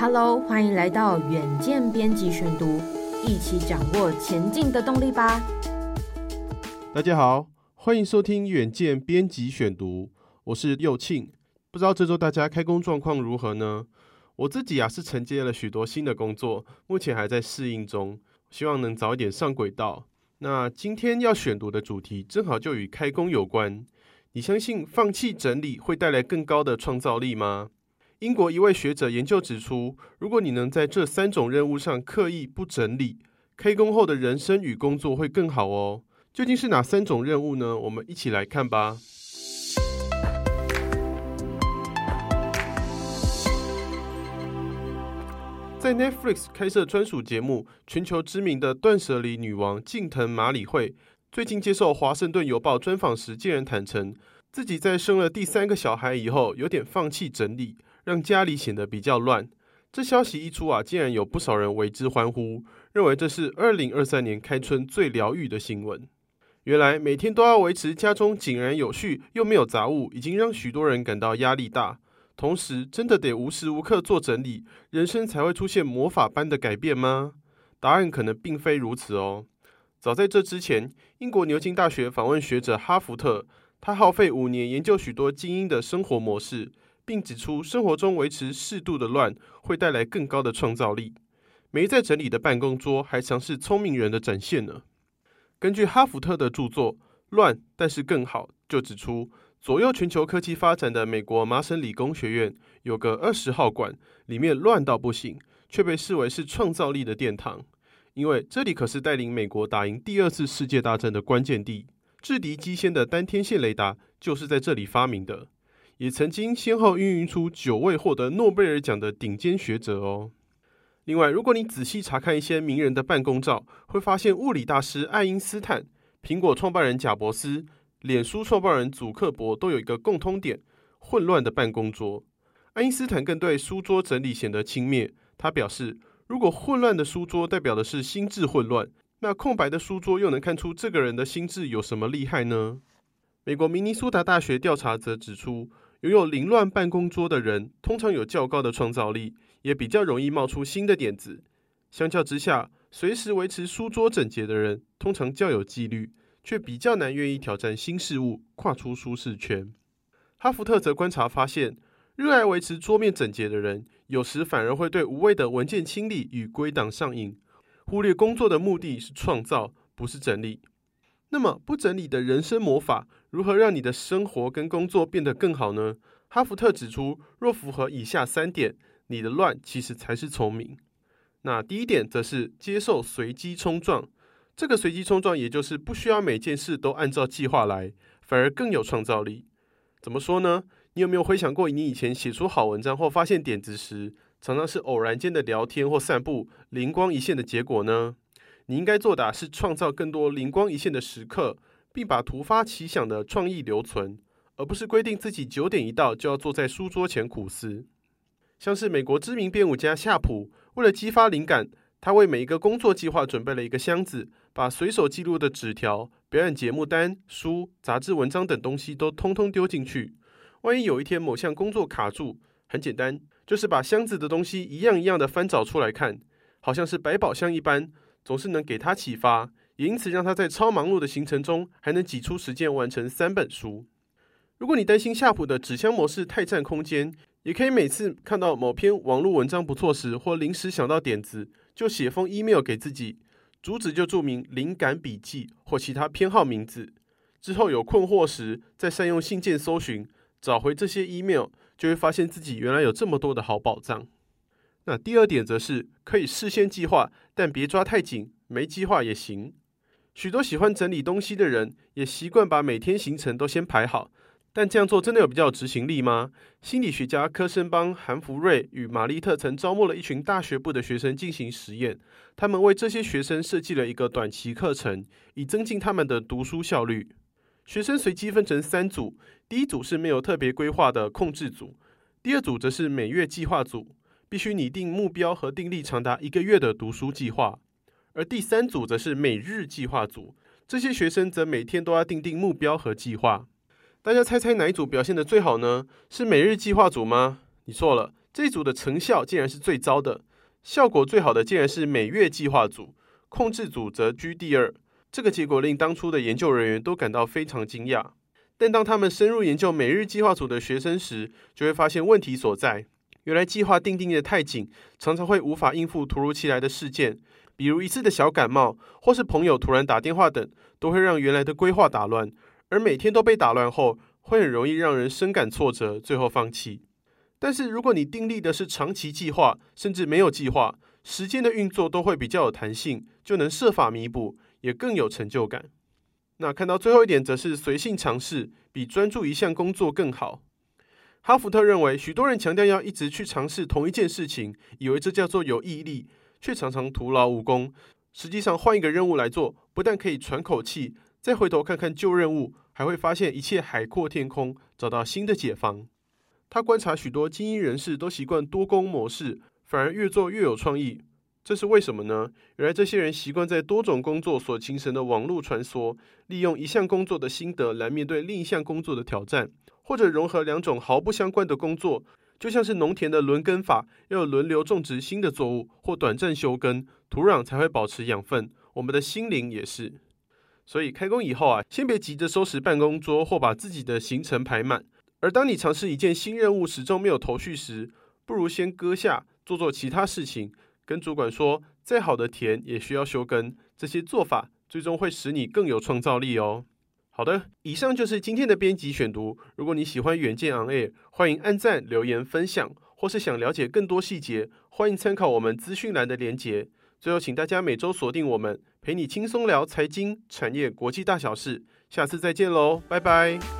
Hello，欢迎来到远见编辑选读，一起掌握前进的动力吧。大家好，欢迎收听远见编辑选读，我是佑庆。不知道这周大家开工状况如何呢？我自己啊是承接了许多新的工作，目前还在适应中，希望能早一点上轨道。那今天要选读的主题正好就与开工有关。你相信放弃整理会带来更高的创造力吗？英国一位学者研究指出，如果你能在这三种任务上刻意不整理，开工后的人生与工作会更好哦。究竟是哪三种任务呢？我们一起来看吧。在 Netflix 开设专属节目，全球知名的断舍离女王近藤麻里惠最近接受《华盛顿邮报》专访时，竟然坦承自己在生了第三个小孩以后，有点放弃整理。让家里显得比较乱。这消息一出啊，竟然有不少人为之欢呼，认为这是二零二三年开春最疗愈的新闻。原来每天都要维持家中井然有序又没有杂物，已经让许多人感到压力大。同时，真的得无时无刻做整理，人生才会出现魔法般的改变吗？答案可能并非如此哦。早在这之前，英国牛津大学访问学者哈福特，他耗费五年研究许多精英的生活模式。并指出，生活中维持适度的乱会带来更高的创造力。没在整理的办公桌，还常是聪明人的展现呢。根据哈福特的著作《乱但是更好》，就指出，左右全球科技发展的美国麻省理工学院有个二十号馆，里面乱到不行，却被视为是创造力的殿堂，因为这里可是带领美国打赢第二次世界大战的关键地，制敌机先的单天线雷达就是在这里发明的。也曾经先后孕育出九位获得诺贝尔奖的顶尖学者哦。另外，如果你仔细查看一些名人的办公照，会发现物理大师爱因斯坦、苹果创办人贾伯斯、脸书创办人祖克伯都有一个共通点：混乱的办公桌。爱因斯坦更对书桌整理显得轻蔑。他表示，如果混乱的书桌代表的是心智混乱，那空白的书桌又能看出这个人的心智有什么厉害呢？美国明尼苏达大学调查则指出，拥有凌乱办公桌的人，通常有较高的创造力，也比较容易冒出新的点子。相较之下，随时维持书桌整洁的人，通常较有纪律，却比较难愿意挑战新事物，跨出舒适圈。哈福特则观察发现，热爱维持桌面整洁的人，有时反而会对无谓的文件清理与归档上瘾，忽略工作的目的是创造，不是整理。那么，不整理的人生魔法。如何让你的生活跟工作变得更好呢？哈福特指出，若符合以下三点，你的乱其实才是聪明。那第一点则是接受随机冲撞。这个随机冲撞，也就是不需要每件事都按照计划来，反而更有创造力。怎么说呢？你有没有回想过，你以前写出好文章或发现点子时，常常是偶然间的聊天或散步，灵光一现的结果呢？你应该做的是创造更多灵光一现的时刻。并把突发奇想的创意留存，而不是规定自己九点一到就要坐在书桌前苦思。像是美国知名编舞家夏普，为了激发灵感，他为每一个工作计划准备了一个箱子，把随手记录的纸条、表演节目单、书、杂志文章等东西都通通丢进去。万一有一天某项工作卡住，很简单，就是把箱子的东西一样一样的翻找出来看，好像是百宝箱一般，总是能给他启发。也因此，让他在超忙碌的行程中还能挤出时间完成三本书。如果你担心夏普的纸箱模式太占空间，也可以每次看到某篇网络文章不错时，或临时想到点子，就写封 email 给自己，主旨就注明“灵感笔记”或其他偏好名字。之后有困惑时，再善用信件搜寻，找回这些 email，就会发现自己原来有这么多的好宝藏。那第二点则是可以事先计划，但别抓太紧，没计划也行。许多喜欢整理东西的人也习惯把每天行程都先排好，但这样做真的有比较执行力吗？心理学家科森邦、韩福瑞与玛丽特曾招募了一群大学部的学生进行实验，他们为这些学生设计了一个短期课程，以增进他们的读书效率。学生随机分成三组，第一组是没有特别规划的控制组，第二组则是每月计划组，必须拟定目标和订立长达一个月的读书计划。而第三组则是每日计划组，这些学生则每天都要订定目标和计划。大家猜猜哪一组表现得最好呢？是每日计划组吗？你错了，这组的成效竟然是最糟的，效果最好的竟然是每月计划组，控制组则居第二。这个结果令当初的研究人员都感到非常惊讶。但当他们深入研究每日计划组的学生时，就会发现问题所在。原来计划订定的太紧，常常会无法应付突如其来的事件，比如一次的小感冒，或是朋友突然打电话等，都会让原来的规划打乱。而每天都被打乱后，会很容易让人深感挫折，最后放弃。但是如果你订立的是长期计划，甚至没有计划，时间的运作都会比较有弹性，就能设法弥补，也更有成就感。那看到最后一点，则是随性尝试比专注一项工作更好。哈福特认为，许多人强调要一直去尝试同一件事情，以为这叫做有毅力，却常常徒劳无功。实际上，换一个任务来做，不但可以喘口气，再回头看看旧任务，还会发现一切海阔天空，找到新的解方。他观察许多精英人士都习惯多工模式，反而越做越有创意。这是为什么呢？原来这些人习惯在多种工作所形成的网络穿梭，利用一项工作的心得来面对另一项工作的挑战，或者融合两种毫不相关的工作，就像是农田的轮耕法，要轮流种植新的作物或短暂休耕，土壤才会保持养分。我们的心灵也是。所以开工以后啊，先别急着收拾办公桌或把自己的行程排满。而当你尝试一件新任务始终没有头绪时，不如先搁下，做做其他事情。跟主管说，再好的田也需要修耕。这些做法最终会使你更有创造力哦。好的，以上就是今天的编辑选读。如果你喜欢远见 On Air，欢迎按赞、留言、分享，或是想了解更多细节，欢迎参考我们资讯栏的连结。最后，请大家每周锁定我们，陪你轻松聊财经、产业、国际大小事。下次再见喽，拜拜。